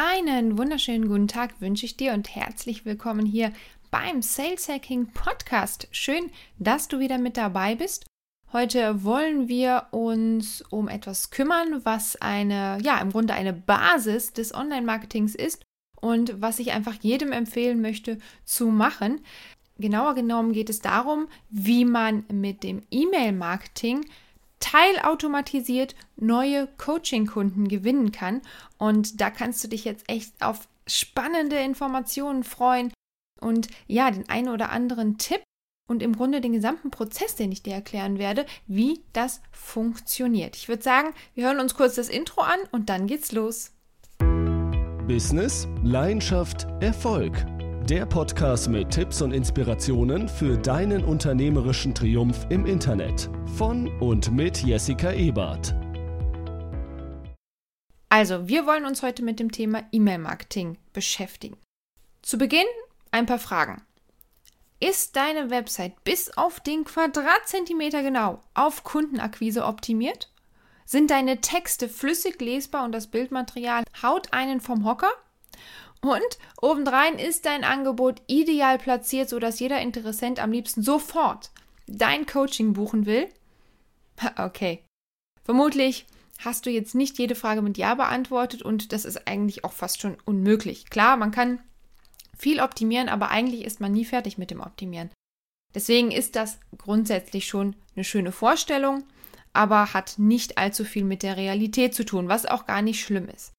Einen wunderschönen guten Tag wünsche ich dir und herzlich willkommen hier beim Sales Hacking Podcast. Schön, dass du wieder mit dabei bist. Heute wollen wir uns um etwas kümmern, was eine, ja, im Grunde eine Basis des Online-Marketings ist und was ich einfach jedem empfehlen möchte zu machen. Genauer genommen geht es darum, wie man mit dem E-Mail-Marketing teilautomatisiert neue Coaching-Kunden gewinnen kann. Und da kannst du dich jetzt echt auf spannende Informationen freuen und ja, den einen oder anderen Tipp und im Grunde den gesamten Prozess, den ich dir erklären werde, wie das funktioniert. Ich würde sagen, wir hören uns kurz das Intro an und dann geht's los. Business, Leidenschaft, Erfolg. Der Podcast mit Tipps und Inspirationen für deinen unternehmerischen Triumph im Internet. Von und mit Jessica Ebert. Also, wir wollen uns heute mit dem Thema E-Mail-Marketing beschäftigen. Zu Beginn ein paar Fragen. Ist deine Website bis auf den Quadratzentimeter genau auf Kundenakquise optimiert? Sind deine Texte flüssig lesbar und das Bildmaterial haut einen vom Hocker? Und obendrein ist dein Angebot ideal platziert, sodass jeder Interessent am liebsten sofort dein Coaching buchen will? Okay. Vermutlich hast du jetzt nicht jede Frage mit Ja beantwortet und das ist eigentlich auch fast schon unmöglich. Klar, man kann viel optimieren, aber eigentlich ist man nie fertig mit dem Optimieren. Deswegen ist das grundsätzlich schon eine schöne Vorstellung, aber hat nicht allzu viel mit der Realität zu tun, was auch gar nicht schlimm ist.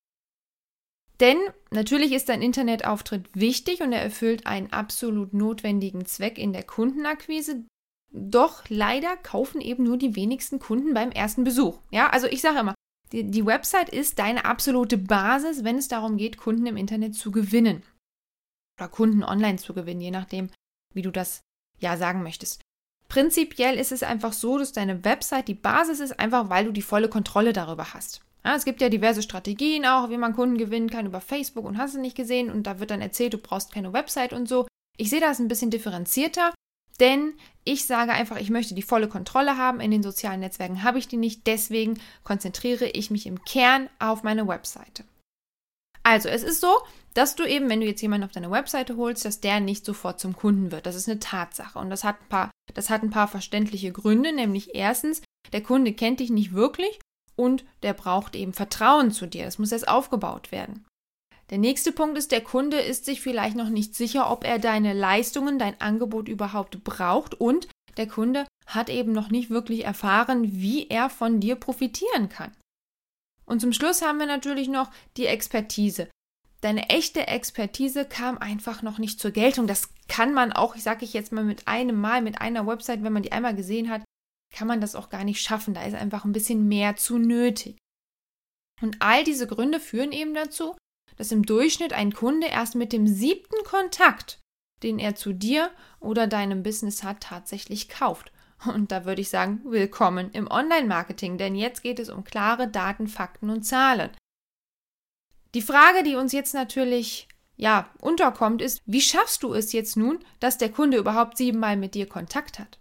Denn natürlich ist ein Internetauftritt wichtig und er erfüllt einen absolut notwendigen Zweck in der Kundenakquise. Doch leider kaufen eben nur die wenigsten Kunden beim ersten Besuch. Ja, also ich sage immer, die, die Website ist deine absolute Basis, wenn es darum geht, Kunden im Internet zu gewinnen. Oder Kunden online zu gewinnen, je nachdem, wie du das ja sagen möchtest. Prinzipiell ist es einfach so, dass deine Website die Basis ist, einfach weil du die volle Kontrolle darüber hast. Ja, es gibt ja diverse Strategien auch, wie man Kunden gewinnen kann über Facebook und hast du nicht gesehen und da wird dann erzählt, du brauchst keine Website und so. Ich sehe das ein bisschen differenzierter, denn ich sage einfach, ich möchte die volle Kontrolle haben. In den sozialen Netzwerken habe ich die nicht, deswegen konzentriere ich mich im Kern auf meine Webseite. Also, es ist so, dass du eben, wenn du jetzt jemanden auf deine Webseite holst, dass der nicht sofort zum Kunden wird. Das ist eine Tatsache und das hat ein paar, das hat ein paar verständliche Gründe, nämlich erstens, der Kunde kennt dich nicht wirklich und der braucht eben Vertrauen zu dir. Das muss erst aufgebaut werden. Der nächste Punkt ist, der Kunde ist sich vielleicht noch nicht sicher, ob er deine Leistungen, dein Angebot überhaupt braucht und der Kunde hat eben noch nicht wirklich erfahren, wie er von dir profitieren kann. Und zum Schluss haben wir natürlich noch die Expertise. Deine echte Expertise kam einfach noch nicht zur Geltung. Das kann man auch, ich sage ich jetzt mal mit einem Mal, mit einer Website, wenn man die einmal gesehen hat, kann man das auch gar nicht schaffen. Da ist einfach ein bisschen mehr zu nötig. Und all diese Gründe führen eben dazu, dass im Durchschnitt ein Kunde erst mit dem siebten Kontakt, den er zu dir oder deinem Business hat, tatsächlich kauft. Und da würde ich sagen, willkommen im Online-Marketing, denn jetzt geht es um klare Daten, Fakten und Zahlen. Die Frage, die uns jetzt natürlich ja unterkommt, ist, wie schaffst du es jetzt nun, dass der Kunde überhaupt siebenmal mit dir Kontakt hat?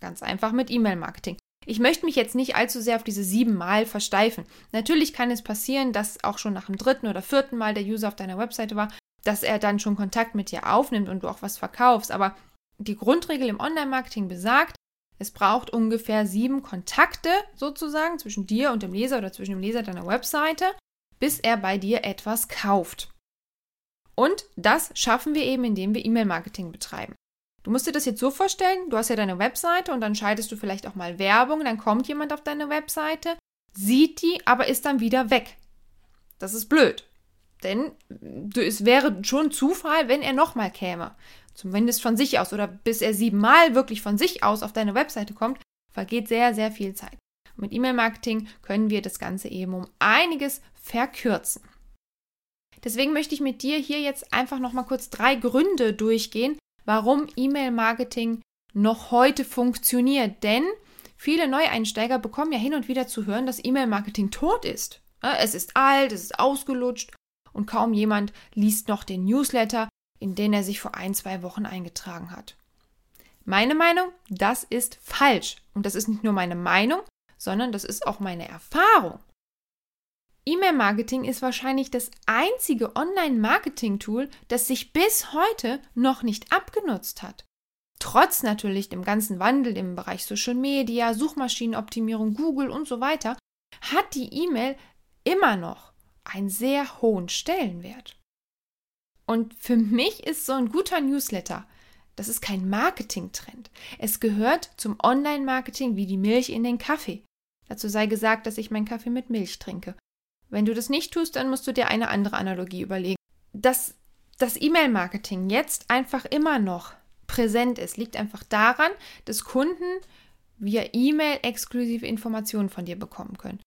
Ganz einfach mit E-Mail-Marketing. Ich möchte mich jetzt nicht allzu sehr auf diese sieben Mal versteifen. Natürlich kann es passieren, dass auch schon nach dem dritten oder vierten Mal der User auf deiner Webseite war, dass er dann schon Kontakt mit dir aufnimmt und du auch was verkaufst. Aber die Grundregel im Online-Marketing besagt, es braucht ungefähr sieben Kontakte sozusagen zwischen dir und dem Leser oder zwischen dem Leser deiner Webseite, bis er bei dir etwas kauft. Und das schaffen wir eben, indem wir E-Mail-Marketing betreiben. Du musst dir das jetzt so vorstellen, du hast ja deine Webseite und dann schaltest du vielleicht auch mal Werbung, dann kommt jemand auf deine Webseite, sieht die, aber ist dann wieder weg. Das ist blöd. Denn es wäre schon Zufall, wenn er nochmal käme. Zumindest von sich aus. Oder bis er siebenmal wirklich von sich aus auf deine Webseite kommt, vergeht sehr, sehr viel Zeit. Und mit E-Mail-Marketing können wir das Ganze eben um einiges verkürzen. Deswegen möchte ich mit dir hier jetzt einfach nochmal kurz drei Gründe durchgehen, warum E-Mail-Marketing noch heute funktioniert. Denn viele Neueinsteiger bekommen ja hin und wieder zu hören, dass E-Mail-Marketing tot ist. Es ist alt, es ist ausgelutscht und kaum jemand liest noch den Newsletter, in den er sich vor ein, zwei Wochen eingetragen hat. Meine Meinung, das ist falsch. Und das ist nicht nur meine Meinung, sondern das ist auch meine Erfahrung. E-Mail-Marketing ist wahrscheinlich das einzige Online-Marketing-Tool, das sich bis heute noch nicht abgenutzt hat. Trotz natürlich dem ganzen Wandel im Bereich Social Media, Suchmaschinenoptimierung, Google und so weiter, hat die E-Mail immer noch einen sehr hohen Stellenwert. Und für mich ist so ein guter Newsletter, das ist kein Marketing-Trend. Es gehört zum Online-Marketing wie die Milch in den Kaffee. Dazu sei gesagt, dass ich meinen Kaffee mit Milch trinke. Wenn du das nicht tust, dann musst du dir eine andere Analogie überlegen. Dass das E-Mail-Marketing jetzt einfach immer noch präsent ist, liegt einfach daran, dass Kunden via E-Mail exklusive Informationen von dir bekommen können.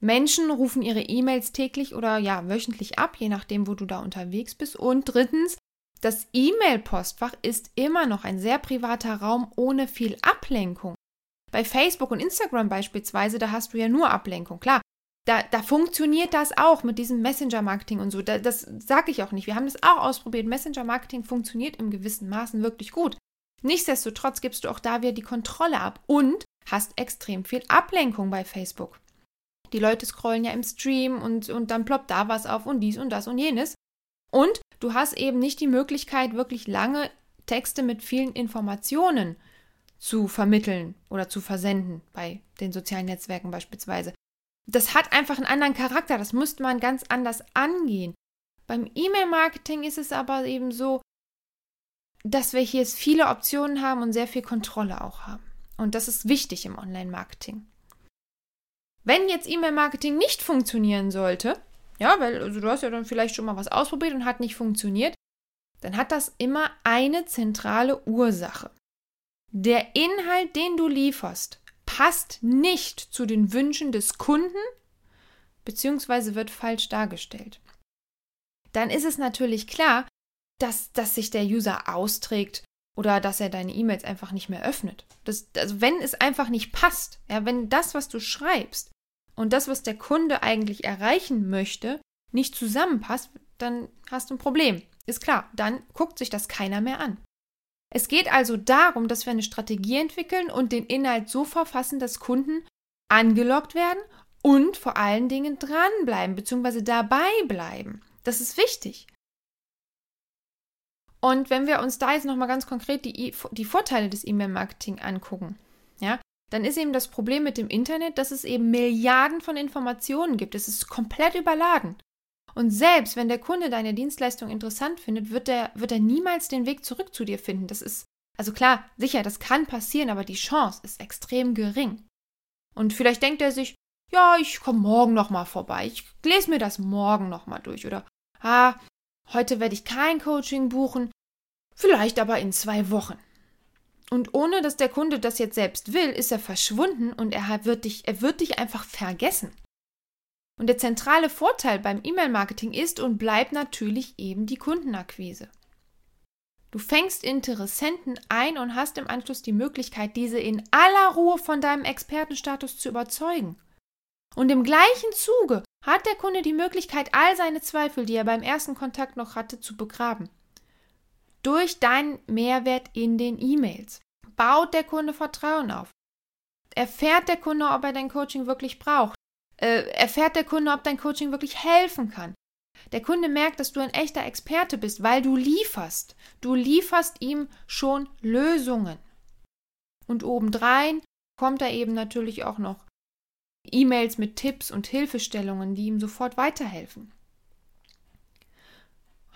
Menschen rufen ihre E-Mails täglich oder ja wöchentlich ab, je nachdem, wo du da unterwegs bist. Und drittens, das E-Mail-Postfach ist immer noch ein sehr privater Raum ohne viel Ablenkung. Bei Facebook und Instagram beispielsweise, da hast du ja nur Ablenkung. Klar, da, da funktioniert das auch mit diesem Messenger-Marketing und so. Da, das sage ich auch nicht. Wir haben das auch ausprobiert. Messenger-Marketing funktioniert im gewissen Maßen wirklich gut. Nichtsdestotrotz gibst du auch da wieder die Kontrolle ab und hast extrem viel Ablenkung bei Facebook. Die Leute scrollen ja im Stream und, und dann ploppt da was auf und dies und das und jenes. Und du hast eben nicht die Möglichkeit, wirklich lange Texte mit vielen Informationen zu vermitteln oder zu versenden, bei den sozialen Netzwerken beispielsweise das hat einfach einen anderen Charakter, das müsste man ganz anders angehen. Beim E-Mail-Marketing ist es aber eben so, dass wir hier viele Optionen haben und sehr viel Kontrolle auch haben. Und das ist wichtig im Online-Marketing. Wenn jetzt E-Mail-Marketing nicht funktionieren sollte, ja, weil also du hast ja dann vielleicht schon mal was ausprobiert und hat nicht funktioniert, dann hat das immer eine zentrale Ursache. Der Inhalt, den du lieferst, passt nicht zu den Wünschen des Kunden bzw. wird falsch dargestellt. Dann ist es natürlich klar, dass, dass sich der User austrägt oder dass er deine E-Mails einfach nicht mehr öffnet. Das, also wenn es einfach nicht passt, ja, wenn das, was du schreibst und das, was der Kunde eigentlich erreichen möchte, nicht zusammenpasst, dann hast du ein Problem. Ist klar, dann guckt sich das keiner mehr an. Es geht also darum, dass wir eine Strategie entwickeln und den Inhalt so verfassen, dass Kunden angelockt werden und vor allen Dingen dranbleiben bzw. dabei bleiben. Das ist wichtig. Und wenn wir uns da jetzt nochmal ganz konkret die, die Vorteile des E-Mail-Marketing angucken, ja, dann ist eben das Problem mit dem Internet, dass es eben Milliarden von Informationen gibt. Es ist komplett überladen. Und selbst wenn der Kunde deine Dienstleistung interessant findet, wird er, wird er niemals den Weg zurück zu dir finden. Das ist, also klar, sicher, das kann passieren, aber die Chance ist extrem gering. Und vielleicht denkt er sich, ja, ich komme morgen nochmal vorbei. Ich lese mir das morgen nochmal durch. Oder, ah, heute werde ich kein Coaching buchen. Vielleicht aber in zwei Wochen. Und ohne dass der Kunde das jetzt selbst will, ist er verschwunden und er wird dich, er wird dich einfach vergessen. Und der zentrale Vorteil beim E-Mail-Marketing ist und bleibt natürlich eben die Kundenakquise. Du fängst Interessenten ein und hast im Anschluss die Möglichkeit, diese in aller Ruhe von deinem Expertenstatus zu überzeugen. Und im gleichen Zuge hat der Kunde die Möglichkeit, all seine Zweifel, die er beim ersten Kontakt noch hatte, zu begraben. Durch deinen Mehrwert in den E-Mails baut der Kunde Vertrauen auf. Erfährt der Kunde, ob er dein Coaching wirklich braucht äh, erfährt der Kunde, ob dein Coaching wirklich helfen kann. Der Kunde merkt, dass du ein echter Experte bist, weil du lieferst. Du lieferst ihm schon Lösungen. Und obendrein kommt er eben natürlich auch noch E-Mails mit Tipps und Hilfestellungen, die ihm sofort weiterhelfen.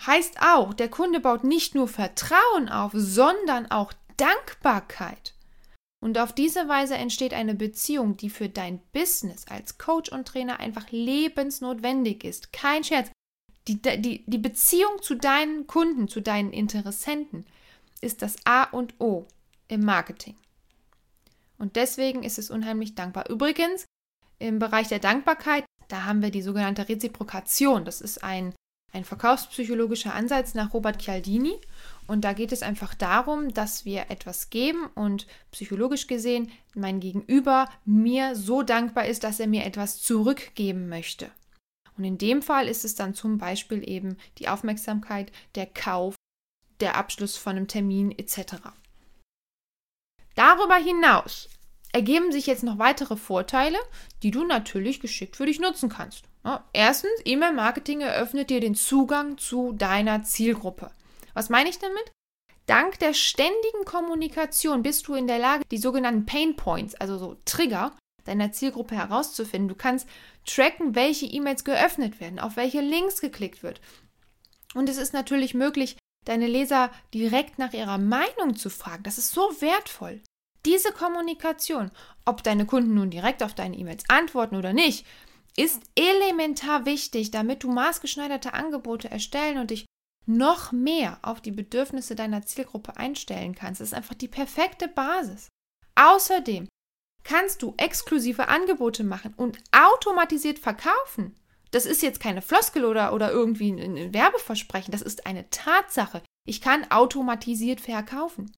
Heißt auch, der Kunde baut nicht nur Vertrauen auf, sondern auch Dankbarkeit. Und auf diese Weise entsteht eine Beziehung, die für dein Business als Coach und Trainer einfach lebensnotwendig ist. Kein Scherz. Die, die, die Beziehung zu deinen Kunden, zu deinen Interessenten ist das A und O im Marketing. Und deswegen ist es unheimlich dankbar. Übrigens, im Bereich der Dankbarkeit, da haben wir die sogenannte Reziprokation. Das ist ein, ein verkaufspsychologischer Ansatz nach Robert Cialdini. Und da geht es einfach darum, dass wir etwas geben und psychologisch gesehen mein Gegenüber mir so dankbar ist, dass er mir etwas zurückgeben möchte. Und in dem Fall ist es dann zum Beispiel eben die Aufmerksamkeit, der Kauf, der Abschluss von einem Termin etc. Darüber hinaus ergeben sich jetzt noch weitere Vorteile, die du natürlich geschickt für dich nutzen kannst. Erstens, E-Mail-Marketing eröffnet dir den Zugang zu deiner Zielgruppe. Was meine ich damit? Dank der ständigen Kommunikation bist du in der Lage, die sogenannten Pain Points, also so Trigger deiner Zielgruppe herauszufinden. Du kannst tracken, welche E-Mails geöffnet werden, auf welche Links geklickt wird. Und es ist natürlich möglich, deine Leser direkt nach ihrer Meinung zu fragen. Das ist so wertvoll. Diese Kommunikation, ob deine Kunden nun direkt auf deine E-Mails antworten oder nicht, ist elementar wichtig, damit du maßgeschneiderte Angebote erstellen und dich noch mehr auf die Bedürfnisse deiner Zielgruppe einstellen kannst. Das ist einfach die perfekte Basis. Außerdem kannst du exklusive Angebote machen und automatisiert verkaufen. Das ist jetzt keine Floskel oder, oder irgendwie ein Werbeversprechen, das ist eine Tatsache. Ich kann automatisiert verkaufen.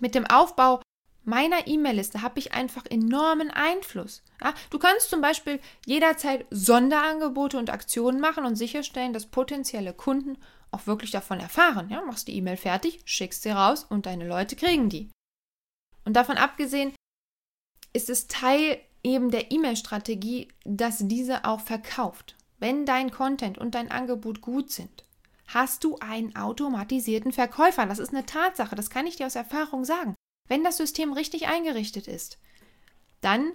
Mit dem Aufbau meiner E-Mail-Liste habe ich einfach enormen Einfluss. Ja, du kannst zum Beispiel jederzeit Sonderangebote und Aktionen machen und sicherstellen, dass potenzielle Kunden auch wirklich davon erfahren. Ja, machst die E-Mail fertig, schickst sie raus und deine Leute kriegen die. Und davon abgesehen ist es Teil eben der E-Mail-Strategie, dass diese auch verkauft. Wenn dein Content und dein Angebot gut sind, hast du einen automatisierten Verkäufer. Das ist eine Tatsache, das kann ich dir aus Erfahrung sagen. Wenn das System richtig eingerichtet ist, dann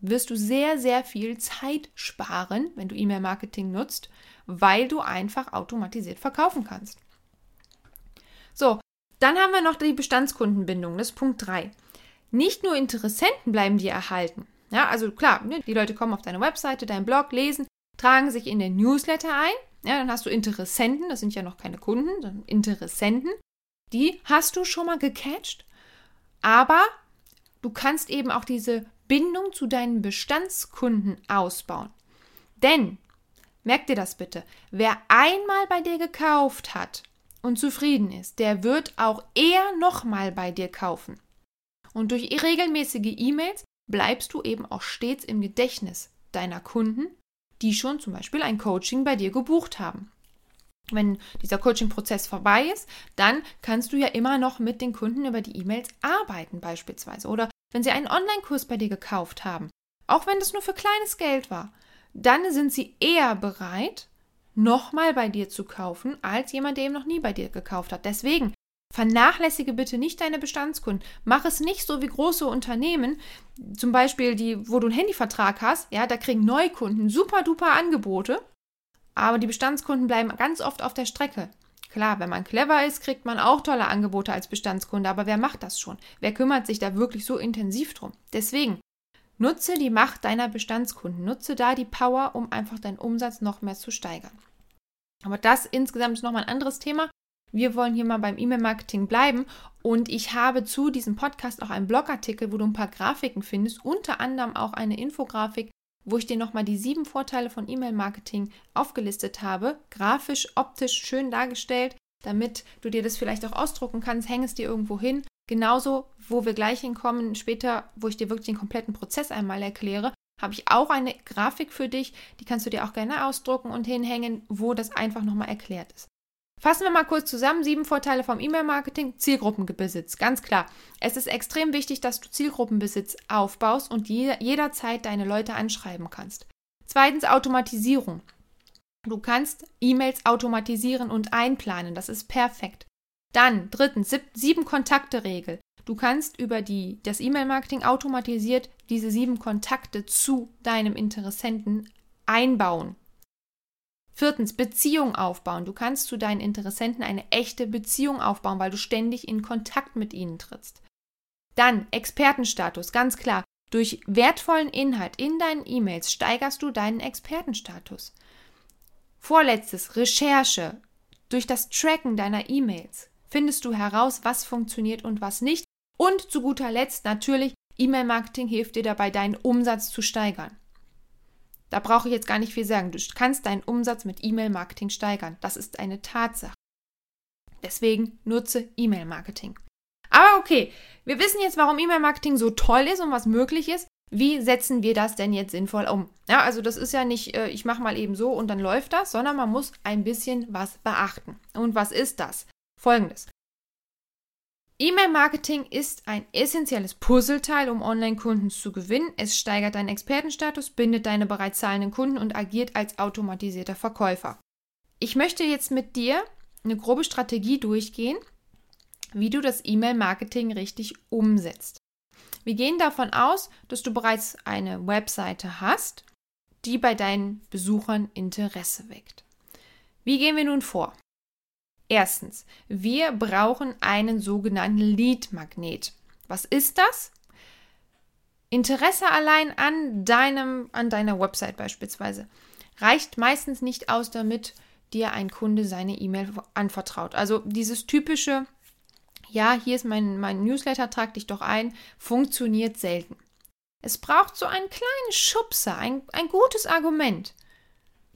wirst du sehr, sehr viel Zeit sparen, wenn du E-Mail-Marketing nutzt, weil du einfach automatisiert verkaufen kannst. So, dann haben wir noch die Bestandskundenbindung, das ist Punkt 3. Nicht nur Interessenten bleiben dir erhalten. Ja, also klar, ne, die Leute kommen auf deine Webseite, deinen Blog, lesen, tragen sich in den Newsletter ein. Ja, dann hast du Interessenten, das sind ja noch keine Kunden, sondern Interessenten. Die hast du schon mal gecatcht aber du kannst eben auch diese Bindung zu deinen Bestandskunden ausbauen. Denn, merk dir das bitte, wer einmal bei dir gekauft hat und zufrieden ist, der wird auch eher nochmal bei dir kaufen. Und durch regelmäßige E-Mails bleibst du eben auch stets im Gedächtnis deiner Kunden, die schon zum Beispiel ein Coaching bei dir gebucht haben wenn dieser Coaching-Prozess vorbei ist, dann kannst du ja immer noch mit den Kunden über die E-Mails arbeiten beispielsweise. Oder wenn sie einen Online-Kurs bei dir gekauft haben, auch wenn das nur für kleines Geld war, dann sind sie eher bereit, nochmal bei dir zu kaufen, als jemand, der eben noch nie bei dir gekauft hat. Deswegen vernachlässige bitte nicht deine Bestandskunden. Mach es nicht so wie große Unternehmen, zum Beispiel die, wo du einen Handyvertrag hast, ja, da kriegen Neukunden super duper Angebote aber die Bestandskunden bleiben ganz oft auf der Strecke. Klar, wenn man clever ist, kriegt man auch tolle Angebote als Bestandskunde, aber wer macht das schon? Wer kümmert sich da wirklich so intensiv drum? Deswegen, nutze die Macht deiner Bestandskunden, nutze da die Power, um einfach deinen Umsatz noch mehr zu steigern. Aber das insgesamt ist nochmal ein anderes Thema. Wir wollen hier mal beim E-Mail-Marketing bleiben und ich habe zu diesem Podcast auch einen Blogartikel, wo du ein paar Grafiken findest, unter anderem auch eine Infografik, wo ich dir nochmal die sieben Vorteile von E-Mail-Marketing aufgelistet habe, grafisch, optisch schön dargestellt, damit du dir das vielleicht auch ausdrucken kannst, häng es dir irgendwo hin. Genauso, wo wir gleich hinkommen, später, wo ich dir wirklich den kompletten Prozess einmal erkläre, habe ich auch eine Grafik für dich, die kannst du dir auch gerne ausdrucken und hinhängen, wo das einfach nochmal erklärt ist. Fassen wir mal kurz zusammen. Sieben Vorteile vom E-Mail-Marketing. Zielgruppenbesitz. Ganz klar. Es ist extrem wichtig, dass du Zielgruppenbesitz aufbaust und je, jederzeit deine Leute anschreiben kannst. Zweitens Automatisierung. Du kannst E-Mails automatisieren und einplanen. Das ist perfekt. Dann drittens sieben Kontakte-Regel. Du kannst über die, das E-Mail-Marketing automatisiert diese sieben Kontakte zu deinem Interessenten einbauen. Viertens, Beziehung aufbauen. Du kannst zu deinen Interessenten eine echte Beziehung aufbauen, weil du ständig in Kontakt mit ihnen trittst. Dann Expertenstatus, ganz klar. Durch wertvollen Inhalt in deinen E-Mails steigerst du deinen Expertenstatus. Vorletztes, Recherche. Durch das Tracken deiner E-Mails findest du heraus, was funktioniert und was nicht. Und zu guter Letzt natürlich, E-Mail-Marketing hilft dir dabei, deinen Umsatz zu steigern. Da brauche ich jetzt gar nicht viel sagen. Du kannst deinen Umsatz mit E-Mail-Marketing steigern. Das ist eine Tatsache. Deswegen nutze E-Mail-Marketing. Aber okay, wir wissen jetzt, warum E-Mail-Marketing so toll ist und was möglich ist. Wie setzen wir das denn jetzt sinnvoll um? Ja, also das ist ja nicht, äh, ich mache mal eben so und dann läuft das, sondern man muss ein bisschen was beachten. Und was ist das? Folgendes. E-Mail-Marketing ist ein essentielles Puzzleteil, um Online-Kunden zu gewinnen. Es steigert deinen Expertenstatus, bindet deine bereits zahlenden Kunden und agiert als automatisierter Verkäufer. Ich möchte jetzt mit dir eine grobe Strategie durchgehen, wie du das E-Mail-Marketing richtig umsetzt. Wir gehen davon aus, dass du bereits eine Webseite hast, die bei deinen Besuchern Interesse weckt. Wie gehen wir nun vor? Erstens, wir brauchen einen sogenannten Lead-Magnet. Was ist das? Interesse allein an deinem, an deiner Website beispielsweise reicht meistens nicht aus, damit dir ein Kunde seine E-Mail anvertraut. Also dieses typische, ja, hier ist mein, mein Newsletter, trag dich doch ein, funktioniert selten. Es braucht so einen kleinen Schubser, ein, ein gutes Argument,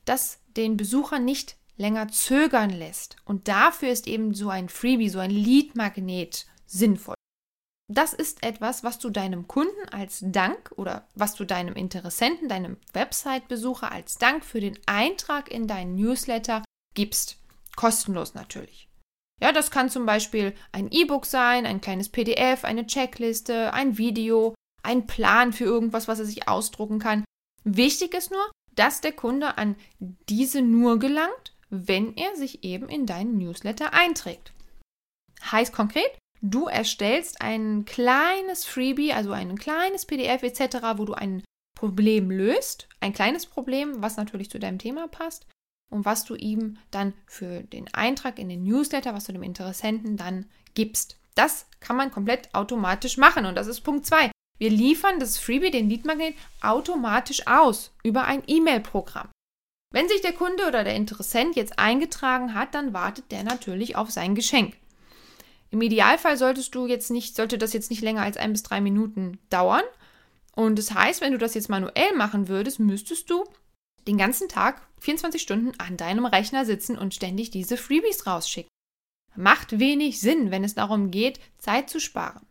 das den Besucher nicht länger zögern lässt. Und dafür ist eben so ein Freebie, so ein Lead-Magnet sinnvoll. Das ist etwas, was du deinem Kunden als Dank oder was du deinem Interessenten, deinem Website-Besucher als Dank für den Eintrag in deinen Newsletter gibst. Kostenlos natürlich. Ja, das kann zum Beispiel ein E-Book sein, ein kleines PDF, eine Checkliste, ein Video, ein Plan für irgendwas, was er sich ausdrucken kann. Wichtig ist nur, dass der Kunde an diese nur gelangt, wenn er sich eben in deinen Newsletter einträgt. Heißt konkret, du erstellst ein kleines Freebie, also ein kleines PDF etc., wo du ein Problem löst, ein kleines Problem, was natürlich zu deinem Thema passt und was du ihm dann für den Eintrag in den Newsletter, was du dem Interessenten dann gibst. Das kann man komplett automatisch machen und das ist Punkt 2. Wir liefern das Freebie, den Leadmagnet, automatisch aus über ein E-Mail-Programm. Wenn sich der Kunde oder der Interessent jetzt eingetragen hat, dann wartet der natürlich auf sein Geschenk. Im Idealfall solltest du jetzt nicht, sollte das jetzt nicht länger als ein bis drei Minuten dauern. Und das heißt, wenn du das jetzt manuell machen würdest, müsstest du den ganzen Tag, 24 Stunden an deinem Rechner sitzen und ständig diese Freebies rausschicken. Macht wenig Sinn, wenn es darum geht, Zeit zu sparen.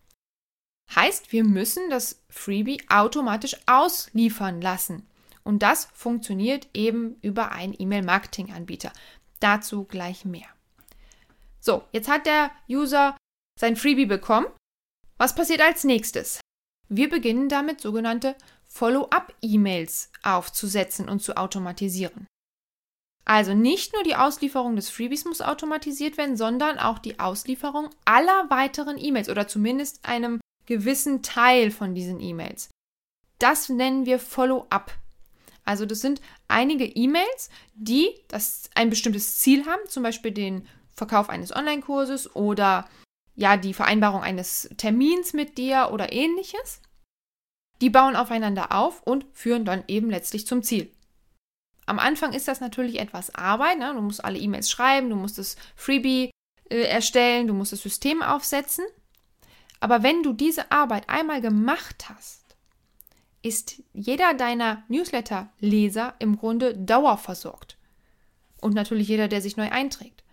Heißt, wir müssen das Freebie automatisch ausliefern lassen. Und das funktioniert eben über einen E-Mail-Marketing-Anbieter. Dazu gleich mehr. So, jetzt hat der User sein Freebie bekommen. Was passiert als nächstes? Wir beginnen damit sogenannte Follow-up-E-Mails aufzusetzen und zu automatisieren. Also nicht nur die Auslieferung des Freebies muss automatisiert werden, sondern auch die Auslieferung aller weiteren E-Mails oder zumindest einem gewissen Teil von diesen E-Mails. Das nennen wir Follow-up. Also das sind einige E-Mails, die das ein bestimmtes Ziel haben, zum Beispiel den Verkauf eines Online-Kurses oder ja die Vereinbarung eines Termins mit dir oder ähnliches. Die bauen aufeinander auf und führen dann eben letztlich zum Ziel. Am Anfang ist das natürlich etwas Arbeit. Ne? Du musst alle E-Mails schreiben, du musst das Freebie äh, erstellen, du musst das System aufsetzen. Aber wenn du diese Arbeit einmal gemacht hast, ist jeder deiner Newsletter-Leser im Grunde dauerversorgt. Und natürlich jeder, der sich neu einträgt.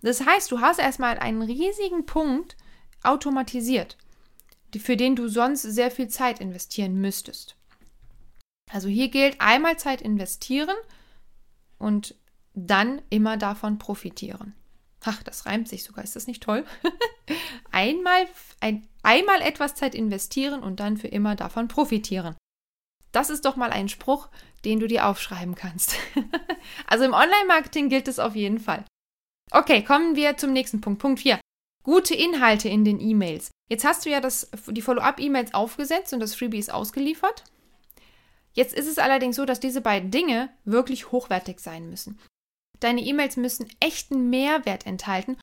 Das heißt, du hast erstmal einen riesigen Punkt automatisiert für den du sonst sehr viel Zeit investieren müsstest. Also hier gilt einmal Zeit investieren und dann immer davon profitieren. Ach, das reimt sich sogar, ist das nicht toll? einmal, ein, einmal etwas Zeit investieren und dann für immer davon profitieren. Das ist doch mal ein Spruch, den du dir aufschreiben kannst. also im Online-Marketing gilt es auf jeden Fall. Okay, kommen wir zum nächsten Punkt. Punkt 4. Gute Inhalte in den E-Mails. Jetzt hast du ja das, die Follow-up-E-Mails aufgesetzt und das Freebie ist ausgeliefert. Jetzt ist es allerdings so, dass diese beiden Dinge wirklich hochwertig sein müssen. Deine E-Mails müssen echten Mehrwert enthalten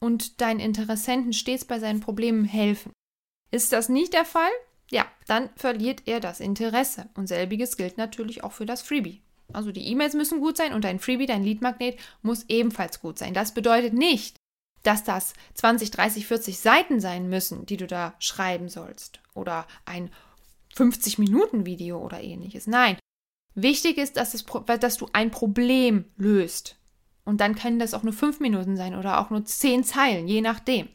und deinen Interessenten stets bei seinen Problemen helfen. Ist das nicht der Fall? Ja, dann verliert er das Interesse. Und selbiges gilt natürlich auch für das Freebie. Also die E-Mails müssen gut sein und dein Freebie, dein Leadmagnet, muss ebenfalls gut sein. Das bedeutet nicht, dass das 20, 30, 40 Seiten sein müssen, die du da schreiben sollst. Oder ein 50-Minuten-Video oder ähnliches. Nein. Wichtig ist, dass, es, dass du ein Problem löst. Und dann können das auch nur fünf Minuten sein oder auch nur zehn Zeilen, je nachdem.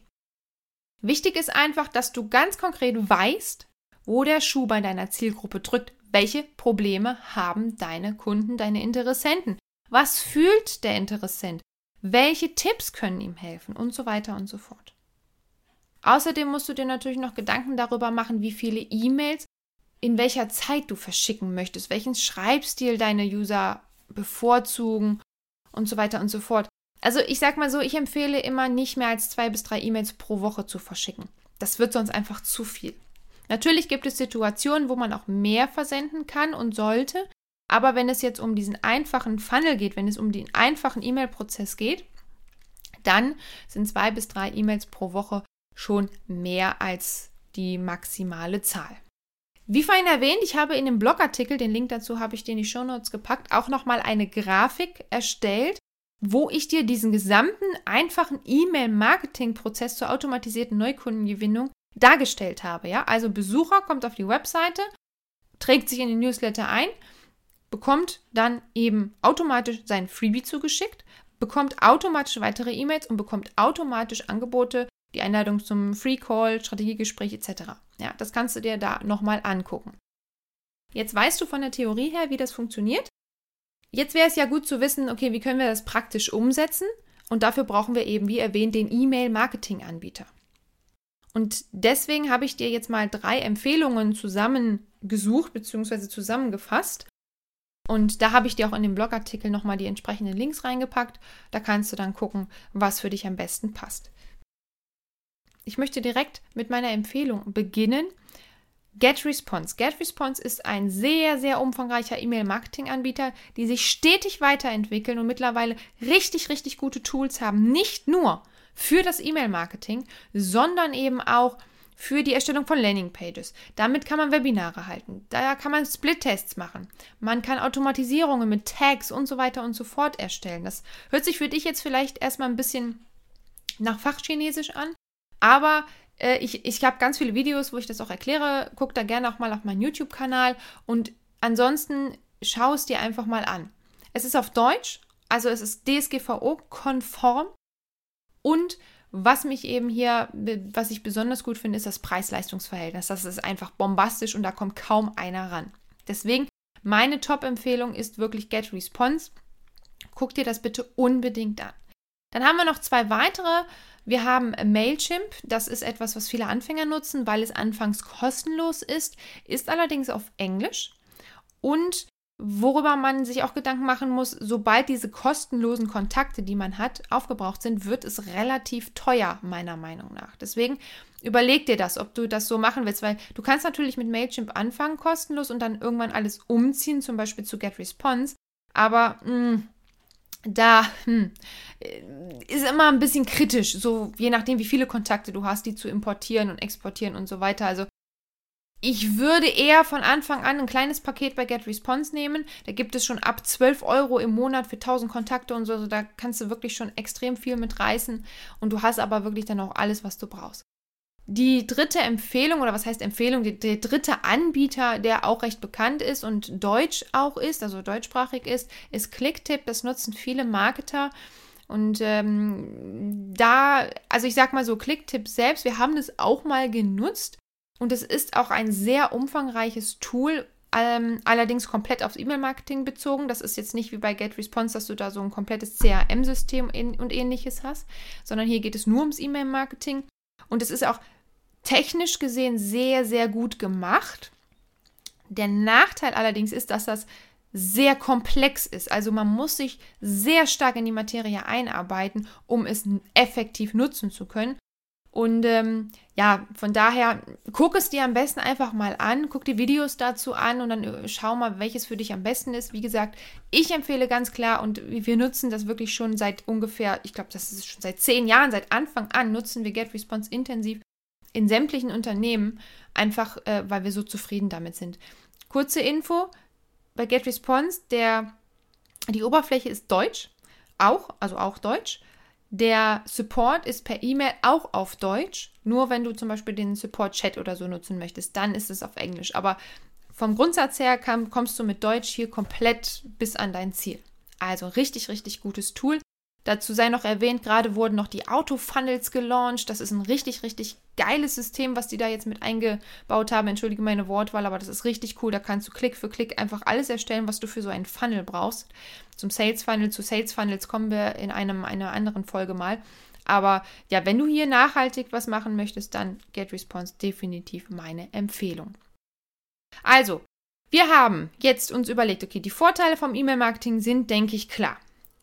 Wichtig ist einfach, dass du ganz konkret weißt, wo der Schuh bei deiner Zielgruppe drückt. Welche Probleme haben deine Kunden, deine Interessenten? Was fühlt der Interessent? Welche Tipps können ihm helfen und so weiter und so fort. Außerdem musst du dir natürlich noch Gedanken darüber machen, wie viele E-Mails in welcher Zeit du verschicken möchtest, welchen Schreibstil deine User bevorzugen und so weiter und so fort. Also ich sag mal so, ich empfehle immer nicht mehr als zwei bis drei E-Mails pro Woche zu verschicken. Das wird sonst einfach zu viel. Natürlich gibt es Situationen, wo man auch mehr versenden kann und sollte, aber wenn es jetzt um diesen einfachen Funnel geht, wenn es um den einfachen E-Mail-Prozess geht, dann sind zwei bis drei E-Mails pro Woche schon mehr als die maximale Zahl. Wie vorhin erwähnt, ich habe in dem Blogartikel, den Link dazu habe ich dir in die Show Notes gepackt, auch nochmal eine Grafik erstellt, wo ich dir diesen gesamten einfachen E-Mail-Marketing-Prozess zur automatisierten Neukundengewinnung dargestellt habe. Ja? Also Besucher kommt auf die Webseite, trägt sich in den Newsletter ein, bekommt dann eben automatisch sein Freebie zugeschickt, bekommt automatisch weitere E-Mails und bekommt automatisch Angebote die Einladung zum Free Call, Strategiegespräch etc. Ja, das kannst du dir da nochmal angucken. Jetzt weißt du von der Theorie her, wie das funktioniert. Jetzt wäre es ja gut zu wissen, okay, wie können wir das praktisch umsetzen? Und dafür brauchen wir eben, wie erwähnt, den E-Mail-Marketing-Anbieter. Und deswegen habe ich dir jetzt mal drei Empfehlungen zusammengesucht bzw. zusammengefasst. Und da habe ich dir auch in dem Blogartikel nochmal die entsprechenden Links reingepackt. Da kannst du dann gucken, was für dich am besten passt. Ich möchte direkt mit meiner Empfehlung beginnen. GetResponse. GetResponse ist ein sehr, sehr umfangreicher E-Mail-Marketing-Anbieter, die sich stetig weiterentwickeln und mittlerweile richtig, richtig gute Tools haben. Nicht nur für das E-Mail-Marketing, sondern eben auch für die Erstellung von Landing-Pages. Damit kann man Webinare halten. Da kann man Split-Tests machen. Man kann Automatisierungen mit Tags und so weiter und so fort erstellen. Das hört sich für dich jetzt vielleicht erstmal ein bisschen nach Fachchinesisch an, aber äh, ich, ich habe ganz viele Videos, wo ich das auch erkläre. Guck da gerne auch mal auf meinen YouTube-Kanal. Und ansonsten schau es dir einfach mal an. Es ist auf Deutsch, also es ist DSGVO-konform. Und was mich eben hier, was ich besonders gut finde, ist das Preis-Leistungs-Verhältnis. Das ist einfach bombastisch und da kommt kaum einer ran. Deswegen, meine Top-Empfehlung ist wirklich Get Response. Guck dir das bitte unbedingt an. Dann haben wir noch zwei weitere wir haben Mailchimp, das ist etwas, was viele Anfänger nutzen, weil es anfangs kostenlos ist, ist allerdings auf Englisch. Und worüber man sich auch Gedanken machen muss, sobald diese kostenlosen Kontakte, die man hat, aufgebraucht sind, wird es relativ teuer, meiner Meinung nach. Deswegen überleg dir das, ob du das so machen willst, weil du kannst natürlich mit Mailchimp anfangen, kostenlos und dann irgendwann alles umziehen, zum Beispiel zu GetResponse. Aber mh, hm, da hm, ist immer ein bisschen kritisch, so je nachdem, wie viele Kontakte du hast, die zu importieren und exportieren und so weiter. Also ich würde eher von Anfang an ein kleines Paket bei GetResponse nehmen. Da gibt es schon ab 12 Euro im Monat für 1000 Kontakte und so. Also da kannst du wirklich schon extrem viel mit reißen. Und du hast aber wirklich dann auch alles, was du brauchst. Die dritte Empfehlung, oder was heißt Empfehlung, der, dritte Anbieter, der auch recht bekannt ist und deutsch auch ist, also deutschsprachig ist, ist Clicktip. Das nutzen viele Marketer. Und ähm, da, also ich sag mal so, Clicktip selbst, wir haben das auch mal genutzt. Und es ist auch ein sehr umfangreiches Tool, ähm, allerdings komplett aufs E-Mail-Marketing bezogen. Das ist jetzt nicht wie bei GetResponse, dass du da so ein komplettes CRM-System und ähnliches hast, sondern hier geht es nur ums E-Mail-Marketing. Und es ist auch technisch gesehen sehr, sehr gut gemacht. Der Nachteil allerdings ist, dass das sehr komplex ist. Also man muss sich sehr stark in die Materie einarbeiten, um es effektiv nutzen zu können. Und ähm, ja, von daher guck es dir am besten einfach mal an, guck die Videos dazu an und dann äh, schau mal, welches für dich am besten ist. Wie gesagt, ich empfehle ganz klar und wir nutzen das wirklich schon seit ungefähr, ich glaube, das ist schon seit zehn Jahren, seit Anfang an nutzen wir GetResponse intensiv in sämtlichen Unternehmen, einfach äh, weil wir so zufrieden damit sind. Kurze Info: Bei GetResponse, der, die Oberfläche ist Deutsch, auch, also auch Deutsch. Der Support ist per E-Mail auch auf Deutsch. Nur wenn du zum Beispiel den Support-Chat oder so nutzen möchtest, dann ist es auf Englisch. Aber vom Grundsatz her kommst du mit Deutsch hier komplett bis an dein Ziel. Also richtig, richtig gutes Tool. Dazu sei noch erwähnt, gerade wurden noch die Auto-Funnels gelauncht. Das ist ein richtig, richtig geiles System, was die da jetzt mit eingebaut haben. Entschuldige meine Wortwahl, aber das ist richtig cool. Da kannst du Klick für Klick einfach alles erstellen, was du für so einen Funnel brauchst. Zum Sales Funnel, zu Sales Funnels kommen wir in einem, einer anderen Folge mal. Aber ja, wenn du hier nachhaltig was machen möchtest, dann GetResponse definitiv meine Empfehlung. Also, wir haben jetzt uns überlegt, okay, die Vorteile vom E-Mail-Marketing sind, denke ich, klar.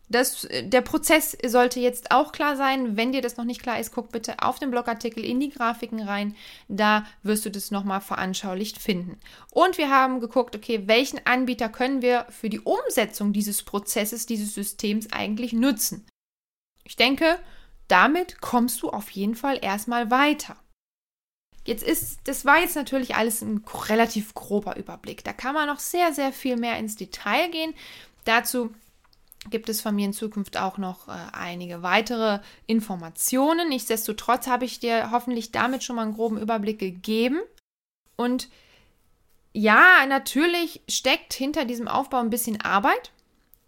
Das, äh, der Prozess sollte jetzt auch klar sein. Wenn dir das noch nicht klar ist, guck bitte auf den Blogartikel in die Grafiken rein. Da wirst du das nochmal veranschaulicht finden. Und wir haben geguckt, okay, welchen Anbieter können wir für die Umsetzung dieses Prozesses, dieses Systems eigentlich nutzen. Ich denke, damit kommst du auf jeden Fall erstmal weiter. Jetzt ist, das war jetzt natürlich alles ein relativ grober Überblick. Da kann man noch sehr, sehr viel mehr ins Detail gehen. Dazu gibt es von mir in Zukunft auch noch äh, einige weitere Informationen. Nichtsdestotrotz habe ich dir hoffentlich damit schon mal einen groben Überblick gegeben. Und ja, natürlich steckt hinter diesem Aufbau ein bisschen Arbeit.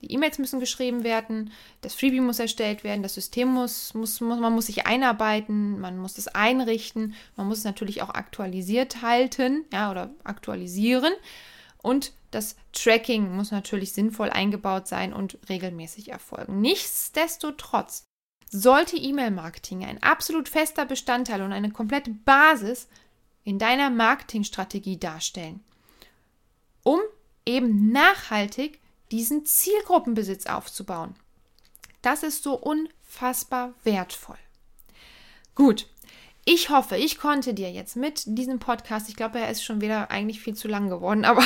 Die E-Mails müssen geschrieben werden, das Freebie muss erstellt werden, das System muss, muss, muss, man muss sich einarbeiten, man muss es einrichten, man muss es natürlich auch aktualisiert halten, ja, oder aktualisieren. Und das Tracking muss natürlich sinnvoll eingebaut sein und regelmäßig erfolgen. Nichtsdestotrotz sollte E-Mail-Marketing ein absolut fester Bestandteil und eine komplette Basis in deiner Marketingstrategie darstellen, um eben nachhaltig diesen Zielgruppenbesitz aufzubauen. Das ist so unfassbar wertvoll. Gut, ich hoffe, ich konnte dir jetzt mit diesem Podcast, ich glaube, er ist schon wieder eigentlich viel zu lang geworden, aber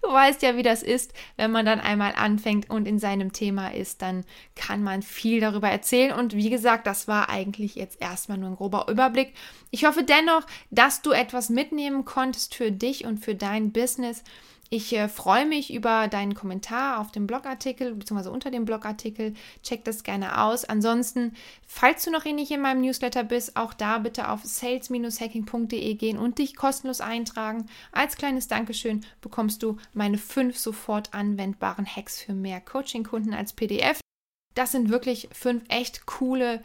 du weißt ja, wie das ist, wenn man dann einmal anfängt und in seinem Thema ist, dann kann man viel darüber erzählen. Und wie gesagt, das war eigentlich jetzt erstmal nur ein grober Überblick. Ich hoffe dennoch, dass du etwas mitnehmen konntest für dich und für dein Business. Ich äh, freue mich über deinen Kommentar auf dem Blogartikel bzw. unter dem Blogartikel. Check das gerne aus. Ansonsten, falls du noch nicht in meinem Newsletter bist, auch da bitte auf sales-hacking.de gehen und dich kostenlos eintragen. Als kleines Dankeschön bekommst du meine fünf sofort anwendbaren Hacks für mehr Coaching-Kunden als PDF. Das sind wirklich fünf echt coole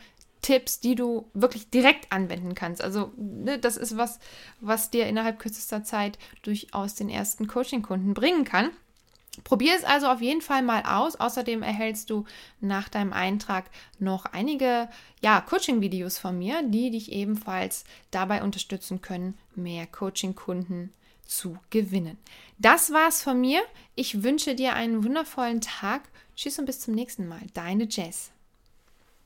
Tipps, die du wirklich direkt anwenden kannst. Also ne, das ist was, was dir innerhalb kürzester Zeit durchaus den ersten Coaching-Kunden bringen kann. Probier es also auf jeden Fall mal aus. Außerdem erhältst du nach deinem Eintrag noch einige ja, Coaching-Videos von mir, die dich ebenfalls dabei unterstützen können, mehr Coaching-Kunden zu gewinnen. Das war's von mir. Ich wünsche dir einen wundervollen Tag. Tschüss und bis zum nächsten Mal. Deine Jess.